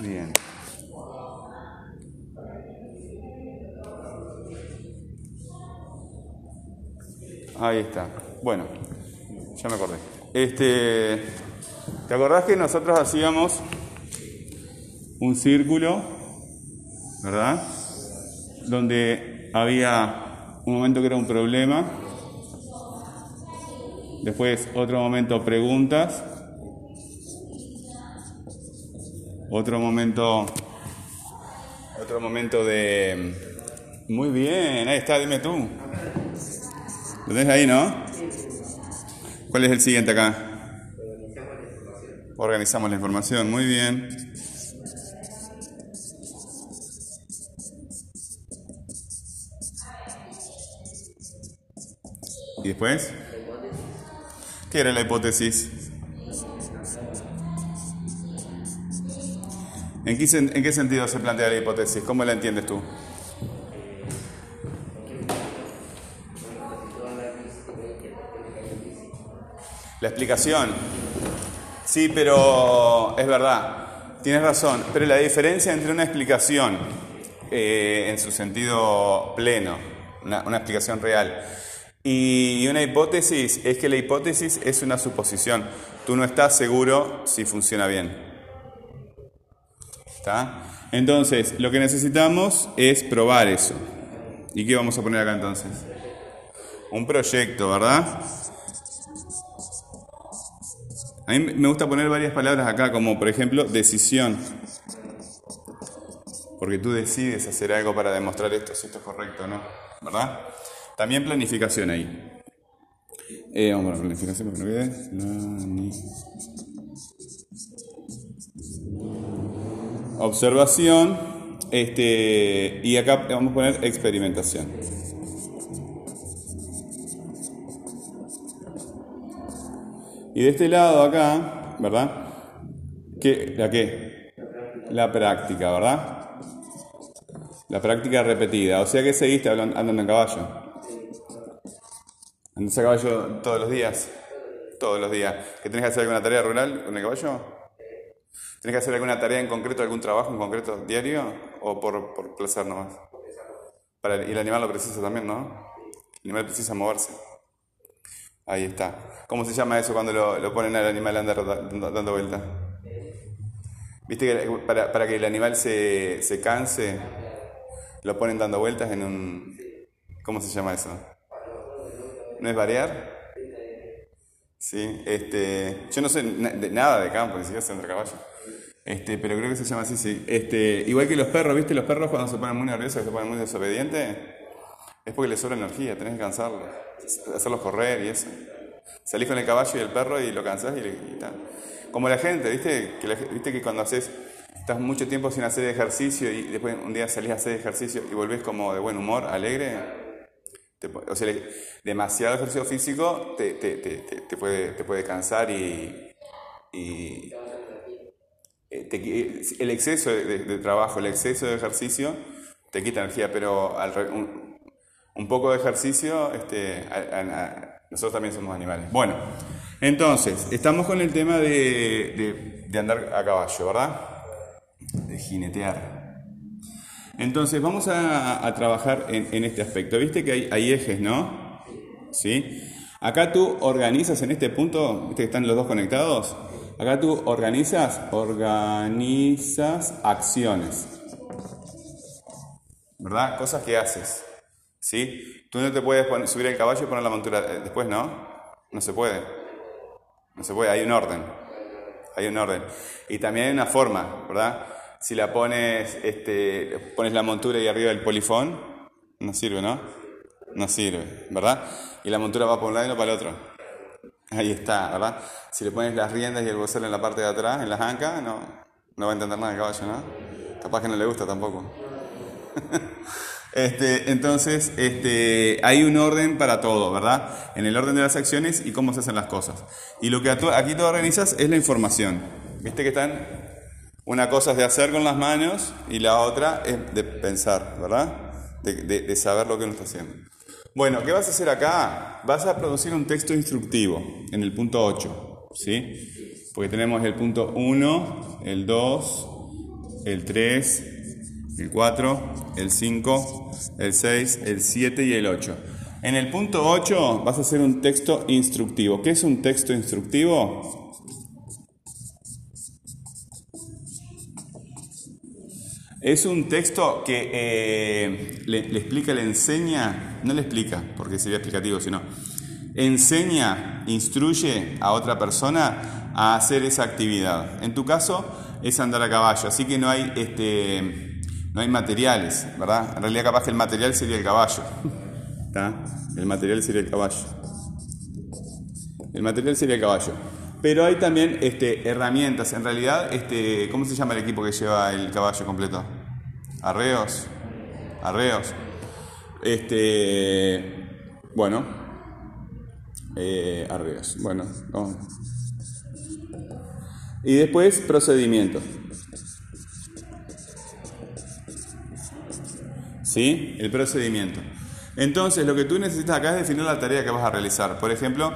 Bien. Ahí está. Bueno, ya me acordé. Este, ¿Te acordás que nosotros hacíamos un círculo, ¿verdad? Donde había un momento que era un problema, después otro momento preguntas, otro momento, otro momento de... Muy bien, ahí está, dime tú. ¿Lo tenés ahí, no? ¿Cuál es el siguiente acá? Organizamos la información, muy bien. ¿Y después? ¿Qué era la hipótesis? ¿En qué, ¿En qué sentido se plantea la hipótesis? ¿Cómo la entiendes tú? La explicación. Sí, pero es verdad. Tienes razón. Pero la diferencia entre una explicación eh, en su sentido pleno, una, una explicación real, y una hipótesis es que la hipótesis es una suposición. Tú no estás seguro si funciona bien. ¿Está? Entonces, lo que necesitamos es probar eso. ¿Y qué vamos a poner acá entonces? Un proyecto, ¿verdad? A mí me gusta poner varias palabras acá, como por ejemplo decisión. Porque tú decides hacer algo para demostrar esto, si esto es correcto o no. ¿Verdad? También planificación ahí. Eh, vamos a planificación porque no Observación. Este, y acá vamos a poner experimentación. Y de este lado acá, ¿verdad? ¿Qué, ¿La qué? La práctica, ¿verdad? La práctica repetida. O sea que seguiste andando en caballo. ¿Andas a caballo todos los días? Todos los días. ¿Que tenés que hacer alguna tarea rural con el caballo? ¿Tenés que hacer alguna tarea en concreto, algún trabajo en concreto diario? ¿O por, por placer nomás? Para, y el animal lo precisa también, ¿no? El animal precisa moverse. Ahí está. ¿Cómo se llama eso cuando lo, ponen al animal a andar dando vueltas? ¿Viste que para, para que el animal se, se, canse, lo ponen dando vueltas en un... ¿Cómo se llama eso? ¿No es variar? Sí, este, yo no sé de nada de campo, ni siquiera sé entre caballo. Este, pero creo que se llama así, sí. Este, igual que los perros, ¿viste? Los perros cuando se ponen muy nerviosos, se ponen muy desobedientes, es porque les sobra energía, tenés que cansarlos hacerlos correr y eso. Salís con el caballo y el perro y lo cansás y, tal. Como la gente, ¿viste? Que ¿viste que cuando haces, estás mucho tiempo sin hacer ejercicio y después un día salís a hacer ejercicio y volvés como de buen humor, alegre? o sea, demasiado ejercicio físico te, te, te, te puede, te puede cansar y, y eh, el exceso de, trabajo, el exceso de ejercicio te quita energía, pero al, un poco de ejercicio, este, nosotros también somos animales. Bueno, entonces, estamos con el tema de, andar a caballo, ¿verdad? De jinetear. Entonces, vamos a, trabajar en, este aspecto. Viste que hay, ejes, ¿no? ¿Sí? Acá tú organizas en este punto, viste que están los dos conectados. Acá tú organizas, organizas acciones. ¿Verdad? Cosas que haces. ¿Sí? Tú no te puedes subir al caballo y poner la montura eh, después, ¿no? No se puede. No se puede, hay un orden. Hay un orden. Y también hay una forma, ¿verdad? Si la pones, este, pones la montura y arriba el polifón, no sirve, ¿no? No sirve, ¿verdad? Y la montura va para un lado y no para el otro. Ahí está, ¿verdad? Si le pones las riendas y el bocel en la parte de atrás, en las ancas, no, no va a entender nada el caballo, ¿no? Capaz que no le gusta tampoco. Este, entonces, este, hay un orden para todo, ¿verdad? En el orden de las acciones y cómo se hacen las cosas. Y lo que aquí tú organizas es la información. ¿Viste que están? Una cosa es de hacer con las manos y la otra es de pensar, ¿verdad? De, saber lo que uno está haciendo. Bueno, ¿qué vas a hacer acá? Vas a producir un texto instructivo en el punto 8, ¿sí? Porque tenemos el punto 1, el 2, el 3, el 4, el 5, el 6, el 7 y el 8. En el punto 8 vas a hacer un texto instructivo. ¿Qué es un texto instructivo? Es un texto que eh, le, explica, le enseña, no le explica, porque sería explicativo, sino enseña, instruye a otra persona a hacer esa actividad. En tu caso es andar a caballo, así que no hay, este, no hay materiales, ¿verdad? En realidad capaz que el material sería el caballo. El material sería el caballo. El material sería el caballo. Pero hay también este, herramientas. En realidad, este, ¿cómo se llama el equipo que lleva el caballo completo? Arreos. Arreos. Este, bueno. Eh, arreos. Bueno. Y después, procedimiento. ¿Sí? El procedimiento. Entonces, lo que tú necesitas acá es definir la tarea que vas a realizar. Por ejemplo,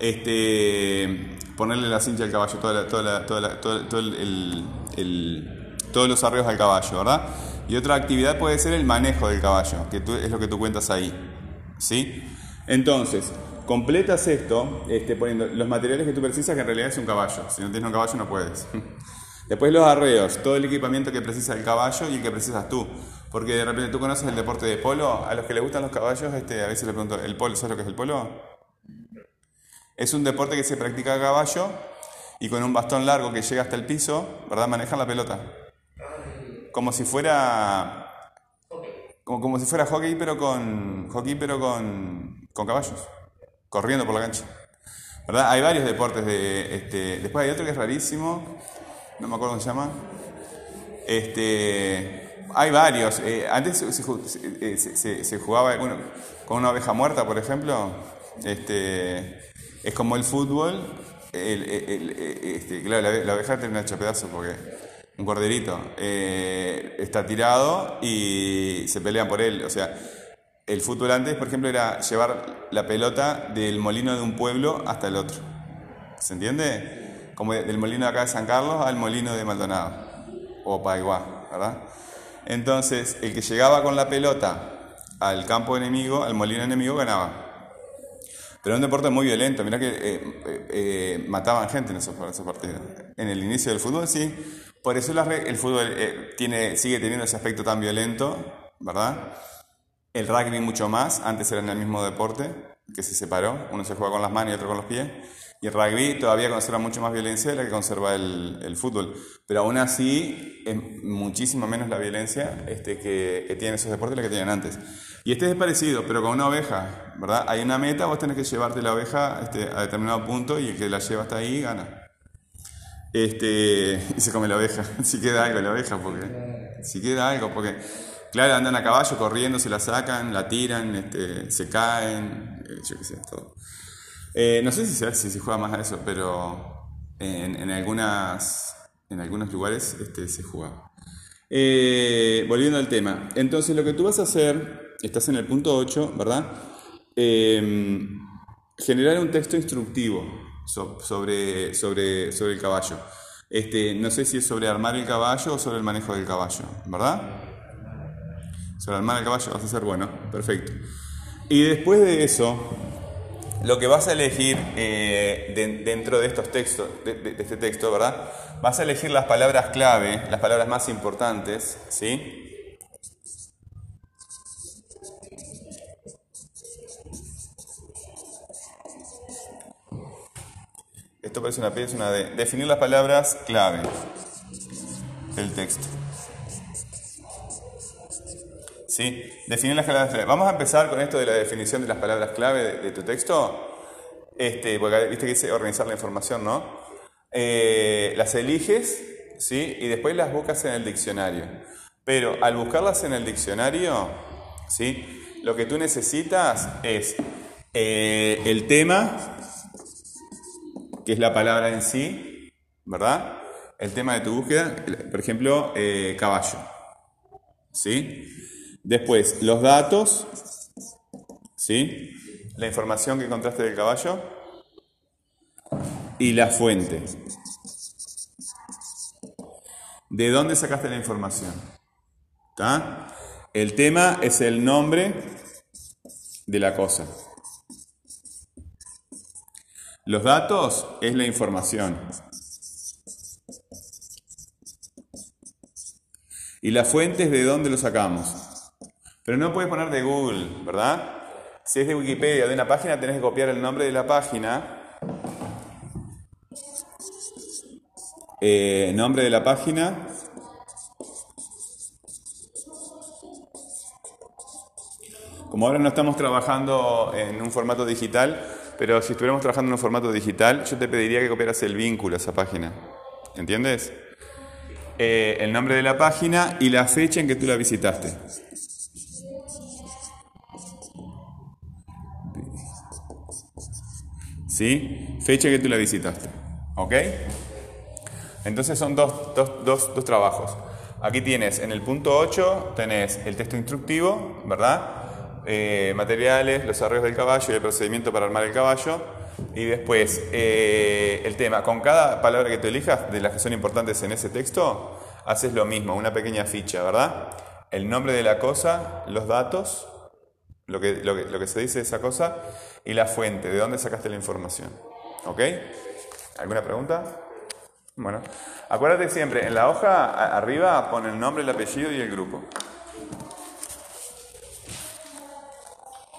este, ponerle la cincha al caballo, toda todos los arreos al caballo, ¿verdad? Y otra actividad puede ser el manejo del caballo, que es lo que tú cuentas ahí. ¿Sí? Entonces, completas esto este, poniendo los materiales que tú precisas, que en realidad es un caballo. Si no tienes un caballo, no puedes. Después los arreos, todo el equipamiento que precisa el caballo y el que precisas tú. Porque de repente tú conoces el deporte de polo, a los que les gustan los caballos, este, a veces le pregunto, ¿el polo? ¿Sabes lo que es el polo? Es un deporte que se practica a caballo y con un bastón largo que llega hasta el piso, ¿verdad? Manejan la pelota. Como si fuera. Como, como si fuera hockey, pero con. hockey, pero con. con caballos. Corriendo por la cancha. ¿Verdad? Hay varios deportes de. Este, después hay otro que es rarísimo. No me acuerdo cómo se llama. Este. Hay varios. Eh, antes eh, se, se, jugaba con una oveja muerta, por ejemplo. Este, es como el fútbol. este, claro, la, oveja termina hecha pedazo porque un corderito eh, está tirado y se pelean por él. O sea, el fútbol antes, por ejemplo, era llevar la pelota del molino de un pueblo hasta el otro. ¿Se entiende? Como del molino de acá de San Carlos al molino de Maldonado o Paiguá, ¿verdad? Entonces, el que llegaba con la pelota al campo enemigo, al molino enemigo, ganaba. Pero era un deporte muy violento, mira que eh, eh, eh, mataban gente en esos, partidos. En el inicio del fútbol, sí. Por eso el fútbol tiene, sigue teniendo ese aspecto tan violento, ¿verdad? El rugby mucho más, antes era en el mismo deporte, que se separó, uno se juega con las manos y otro con los pies. Y el rugby todavía conserva mucho más violencia de la que conserva el, fútbol. Pero aún así es muchísimo menos la violencia este, que, que, tienen esos deportes de la que tenían antes. Y este es parecido, pero con una oveja, ¿verdad? Hay una meta, vos tenés que llevarte la oveja este, a determinado punto y el que la lleva hasta ahí gana. Este, y se come la oveja, si queda algo la oveja, porque si queda algo, porque claro, andan a caballo corriendo, se la sacan, la tiran, este, se caen, eh, yo qué sé, todo. Eh, no sé si se, si se juega más a eso, pero en, algunas, en algunos lugares este, se juega. Eh, volviendo al tema. Entonces, lo que tú vas a hacer, estás en el punto 8, ¿verdad? Em, generar un texto instructivo sobre, sobre, sobre el caballo. Este, no sé si es sobre armar el caballo o sobre el manejo del caballo, ¿verdad? Sobre armar el caballo vas a ser bueno, perfecto. Y después de eso, lo que vas a elegir eh, dentro de estos textos, de, este texto, ¿verdad? Vas a elegir las palabras clave, las palabras más importantes, ¿sí? Esto parece una P, es una. Definir las palabras clave del texto. ¿Sí? Definir las palabras clave. Vamos a empezar con esto de la definición de las palabras clave de, tu texto. Este, porque viste que dice organizar la información, ¿no? Eh, las eliges, ¿sí? Y después las buscas en el diccionario. Pero al buscarlas en el diccionario, ¿sí? Lo que tú necesitas es eh, el tema, que es la palabra en sí, ¿verdad? El tema de tu búsqueda, por ejemplo, eh, caballo, ¿sí? Después, los datos, ¿sí? La información que encontraste del caballo y la fuente. ¿De dónde sacaste la información? ¿Está? El tema es el nombre de la cosa. Los datos es la información. Y la fuente es de dónde lo sacamos. Pero no puedes poner de Google, ¿verdad? Si es de Wikipedia, de una página, tenés que copiar el nombre de la página. Eh, nombre de la página. Como ahora no estamos trabajando en un formato digital, pero si estuviéramos trabajando en un formato digital, yo te pediría que copiaras el vínculo a esa página. ¿Entiendes? Eh, el nombre de la página y la fecha en que tú la visitaste. ¿Sí? Fecha en que tú la visitaste. ¿Ok? Entonces son dos, dos, dos, dos trabajos. Aquí tienes, en el punto 8, tenés el texto instructivo, ¿verdad? Eh, materiales, los arreglos del caballo y el procedimiento para armar el caballo. Y después, eh, el tema, con cada palabra que tú elijas, de las que son importantes en ese texto, haces lo mismo, una pequeña ficha, ¿verdad? El nombre de la cosa, los datos, lo que, lo que, se dice de esa cosa, y la fuente, de dónde sacaste la información. ¿Ok? ¿Alguna pregunta? Bueno, acuérdate siempre, en la hoja arriba pone el nombre, el apellido y el grupo.